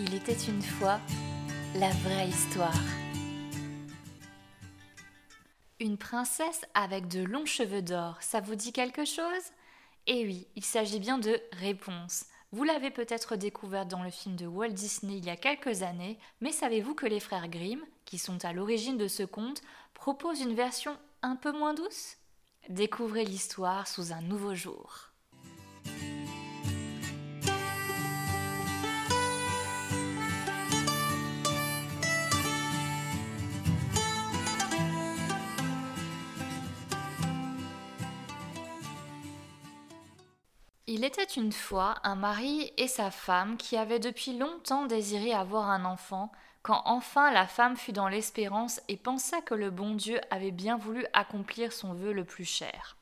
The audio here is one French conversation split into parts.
Il était une fois la vraie histoire. Une princesse avec de longs cheveux d'or, ça vous dit quelque chose? Eh oui, il s'agit bien de Réponse. Vous l'avez peut-être découverte dans le film de Walt Disney il y a quelques années, mais savez-vous que les frères Grimm, qui sont à l'origine de ce conte, proposent une version un peu moins douce? Découvrez l'histoire sous un nouveau jour. Il était une fois un mari et sa femme qui avaient depuis longtemps désiré avoir un enfant, quand enfin la femme fut dans l'espérance et pensa que le bon Dieu avait bien voulu accomplir son vœu le plus cher.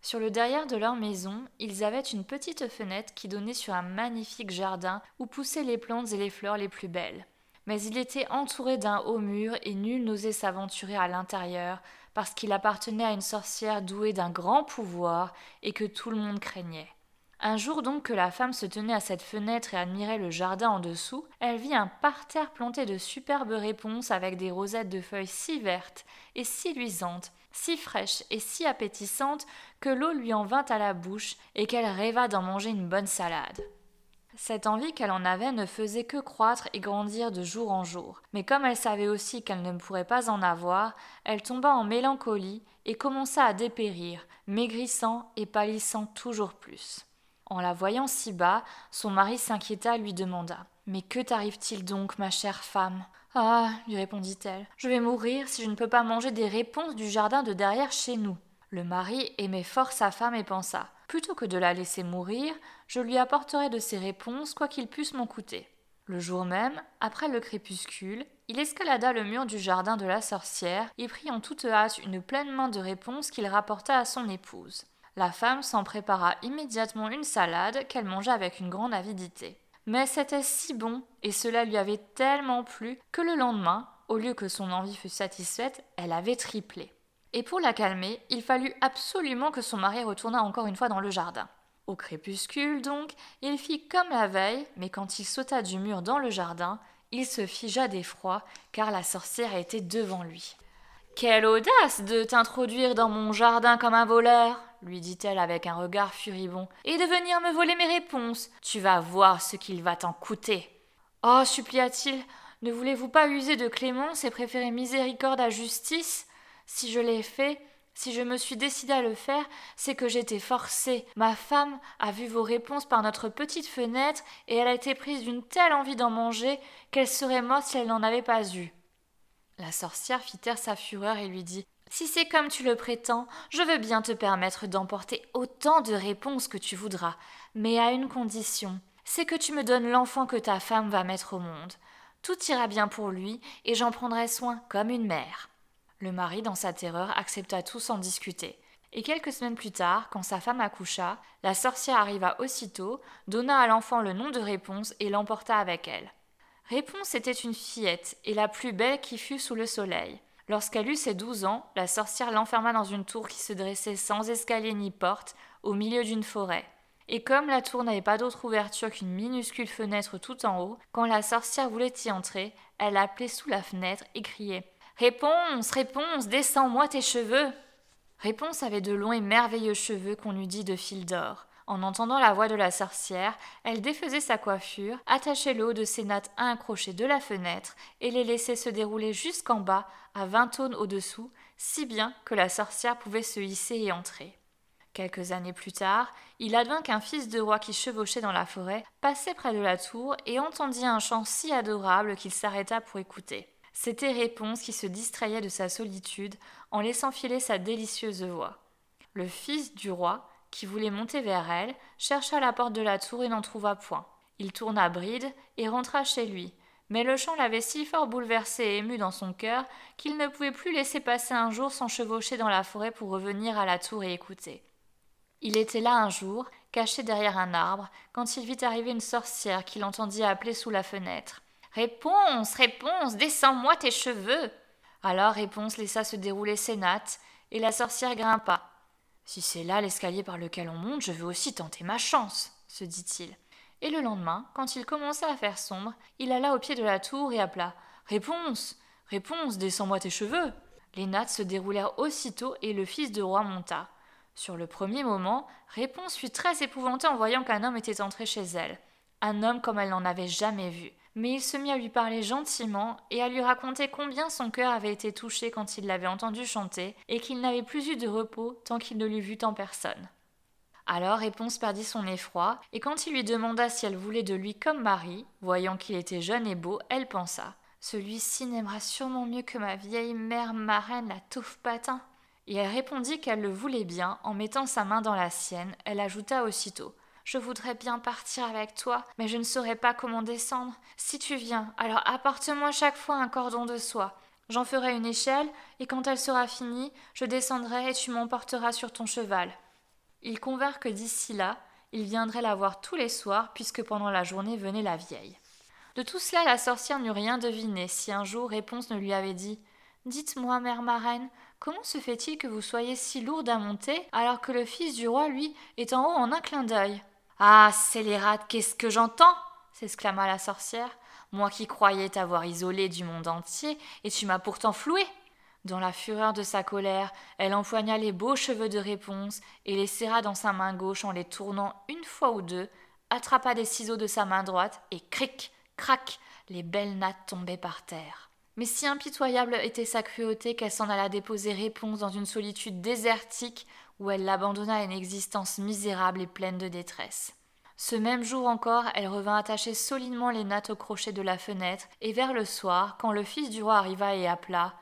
Sur le derrière de leur maison, ils avaient une petite fenêtre qui donnait sur un magnifique jardin où poussaient les plantes et les fleurs les plus belles. Mais il était entouré d'un haut mur et nul n'osait s'aventurer à l'intérieur parce qu'il appartenait à une sorcière douée d'un grand pouvoir et que tout le monde craignait. Un jour donc que la femme se tenait à cette fenêtre et admirait le jardin en dessous, elle vit un parterre planté de superbes réponses avec des rosettes de feuilles si vertes et si luisantes, si fraîches et si appétissantes que l'eau lui en vint à la bouche et qu'elle rêva d'en manger une bonne salade. Cette envie qu'elle en avait ne faisait que croître et grandir de jour en jour. Mais comme elle savait aussi qu'elle ne pourrait pas en avoir, elle tomba en mélancolie et commença à dépérir, maigrissant et pâlissant toujours plus. En la voyant si bas, son mari s'inquiéta et lui demanda Mais que t'arrive-t-il donc, ma chère femme? Ah, lui répondit-elle, je vais mourir si je ne peux pas manger des réponses du jardin de derrière chez nous. Le mari aimait fort sa femme et pensa Plutôt que de la laisser mourir, je lui apporterai de ses réponses, quoi qu'il puisse m'en coûter. Le jour même, après le crépuscule, il escalada le mur du jardin de la sorcière et prit en toute hâte une pleine main de réponses qu'il rapporta à son épouse. La femme s'en prépara immédiatement une salade qu'elle mangea avec une grande avidité. Mais c'était si bon, et cela lui avait tellement plu, que le lendemain, au lieu que son envie fût satisfaite, elle avait triplé. Et pour la calmer, il fallut absolument que son mari retournât encore une fois dans le jardin. Au crépuscule, donc, il fit comme la veille, mais quand il sauta du mur dans le jardin, il se figea d'effroi, car la sorcière était devant lui. Quelle audace de t'introduire dans mon jardin comme un voleur lui dit-elle avec un regard furibond, et de venir me voler mes réponses. Tu vas voir ce qu'il va t'en coûter. Oh, supplia-t-il, ne voulez-vous pas user de clémence et préférer miséricorde à justice? Si je l'ai fait, si je me suis décidé à le faire, c'est que j'étais forcée. Ma femme a vu vos réponses par notre petite fenêtre et elle a été prise d'une telle envie d'en manger qu'elle serait morte si elle n'en avait pas eu. La sorcière fit taire sa fureur et lui dit si c'est comme tu le prétends, je veux bien te permettre d'emporter autant de réponses que tu voudras, mais à une condition, c'est que tu me donnes l'enfant que ta femme va mettre au monde. Tout ira bien pour lui, et j'en prendrai soin comme une mère. Le mari, dans sa terreur, accepta tout sans discuter. Et quelques semaines plus tard, quand sa femme accoucha, la sorcière arriva aussitôt, donna à l'enfant le nom de Réponse et l'emporta avec elle. Réponse était une fillette, et la plus belle qui fut sous le soleil. Lorsqu'elle eut ses douze ans, la sorcière l'enferma dans une tour qui se dressait sans escalier ni porte, au milieu d'une forêt. Et comme la tour n'avait pas d'autre ouverture qu'une minuscule fenêtre tout en haut, quand la sorcière voulait y entrer, elle appelait sous la fenêtre et criait Réponse, réponse, descends-moi tes cheveux Réponse avait de longs et merveilleux cheveux qu'on eût dit de fil d'or. En entendant la voix de la sorcière, elle défaisait sa coiffure, attachait le haut de ses nattes à un crochet de la fenêtre et les laissait se dérouler jusqu'en bas, à vingt tonnes au-dessous, si bien que la sorcière pouvait se hisser et entrer. Quelques années plus tard, il advint qu'un fils de roi qui chevauchait dans la forêt passait près de la tour et entendit un chant si adorable qu'il s'arrêta pour écouter. C'était Réponse qui se distrayait de sa solitude en laissant filer sa délicieuse voix. Le fils du roi, qui voulait monter vers elle, chercha la porte de la tour et n'en trouva point. Il tourna bride et rentra chez lui. Mais le chant l'avait si fort bouleversé et ému dans son cœur qu'il ne pouvait plus laisser passer un jour sans chevaucher dans la forêt pour revenir à la tour et écouter. Il était là un jour, caché derrière un arbre, quand il vit arriver une sorcière qu'il entendit appeler sous la fenêtre. Réponse, réponse, descends-moi tes cheveux. Alors Réponse laissa se dérouler ses nattes, et la sorcière grimpa. Si c'est là l'escalier par lequel on monte, je veux aussi tenter ma chance, se dit-il. Et le lendemain, quand il commença à faire sombre, il alla au pied de la tour et appela Réponse Réponse, descends-moi tes cheveux Les nattes se déroulèrent aussitôt et le fils de roi monta. Sur le premier moment, Réponse fut très épouvantée en voyant qu'un homme était entré chez elle. Un homme comme elle n'en avait jamais vu. Mais il se mit à lui parler gentiment et à lui raconter combien son cœur avait été touché quand il l'avait entendu chanter et qu'il n'avait plus eu de repos tant qu'il ne l'eût vu en personne. Alors Réponse perdit son effroi, et quand il lui demanda si elle voulait de lui comme mari, voyant qu'il était jeune et beau, elle pensa Celui-ci n'aimera sûrement mieux que ma vieille mère marraine, la touffe patin. Et elle répondit qu'elle le voulait bien, en mettant sa main dans la sienne, elle ajouta aussitôt je voudrais bien partir avec toi, mais je ne saurais pas comment descendre. Si tu viens, alors apporte-moi chaque fois un cordon de soie. J'en ferai une échelle, et quand elle sera finie, je descendrai et tu m'emporteras sur ton cheval. Ils convinrent que d'ici là, il viendrait la voir tous les soirs, puisque pendant la journée venait la vieille. De tout cela, la sorcière n'eut rien deviné si un jour Réponse ne lui avait dit Dites-moi, mère marraine, comment se fait-il que vous soyez si lourde à monter, alors que le fils du roi, lui, est en haut en un clin d'œil? Ah, scélérate, qu'est-ce que j'entends s'exclama la sorcière. Moi qui croyais t'avoir isolé du monde entier, et tu m'as pourtant floué. Dans la fureur de sa colère, elle empoigna les beaux cheveux de réponse et les serra dans sa main gauche en les tournant une fois ou deux, attrapa des ciseaux de sa main droite et cric, crac, les belles nattes tombaient par terre. Mais si impitoyable était sa cruauté qu'elle s'en alla déposer réponse dans une solitude désertique où elle l'abandonna à une existence misérable et pleine de détresse. Ce même jour encore, elle revint attacher solidement les nattes au crochet de la fenêtre, et vers le soir, quand le fils du roi arriva et appela,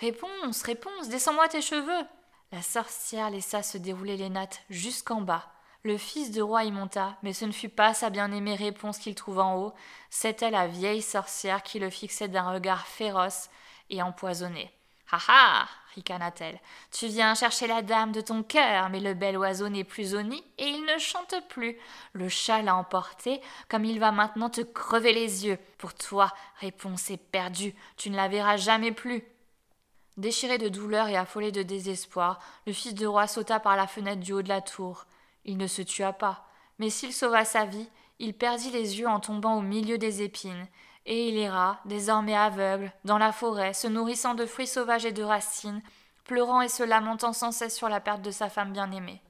Réponse, réponse, descends-moi tes cheveux. La sorcière laissa se dérouler les nattes jusqu'en bas. Le fils de roi y monta, mais ce ne fut pas sa bien-aimée réponse qu'il trouva en haut, c'était la vieille sorcière qui le fixait d'un regard féroce et empoisonné. Ha ha ricana-t-elle. Tu viens chercher la dame de ton cœur, mais le bel oiseau n'est plus au nid et il ne chante plus. Le chat l'a emporté, comme il va maintenant te crever les yeux. Pour toi, réponse est perdue, tu ne la verras jamais plus. Déchiré de douleur et affolé de désespoir, le fils de roi sauta par la fenêtre du haut de la tour. Il ne se tua pas, mais s'il sauva sa vie, il perdit les yeux en tombant au milieu des épines, et il ira, désormais aveugle, dans la forêt, se nourrissant de fruits sauvages et de racines, pleurant et se lamentant sans cesse sur la perte de sa femme bien-aimée.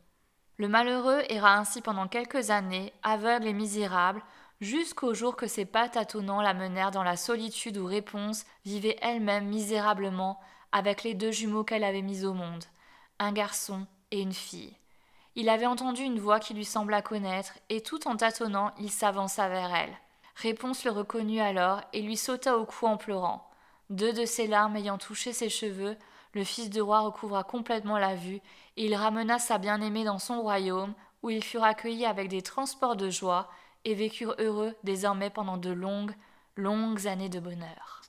Le malheureux erra ainsi pendant quelques années, aveugle et misérable, jusqu'au jour que ses pas tâtonnants l'amenèrent dans la solitude où Réponse vivait elle-même misérablement, avec les deux jumeaux qu'elle avait mis au monde, un garçon et une fille. Il avait entendu une voix qui lui sembla connaître, et tout en tâtonnant, il s'avança vers elle. Réponse le reconnut alors et lui sauta au cou en pleurant. Deux de ses larmes ayant touché ses cheveux, le fils de roi recouvra complètement la vue, et il ramena sa bien-aimée dans son royaume, où ils furent accueillis avec des transports de joie, et vécurent heureux désormais pendant de longues, longues années de bonheur.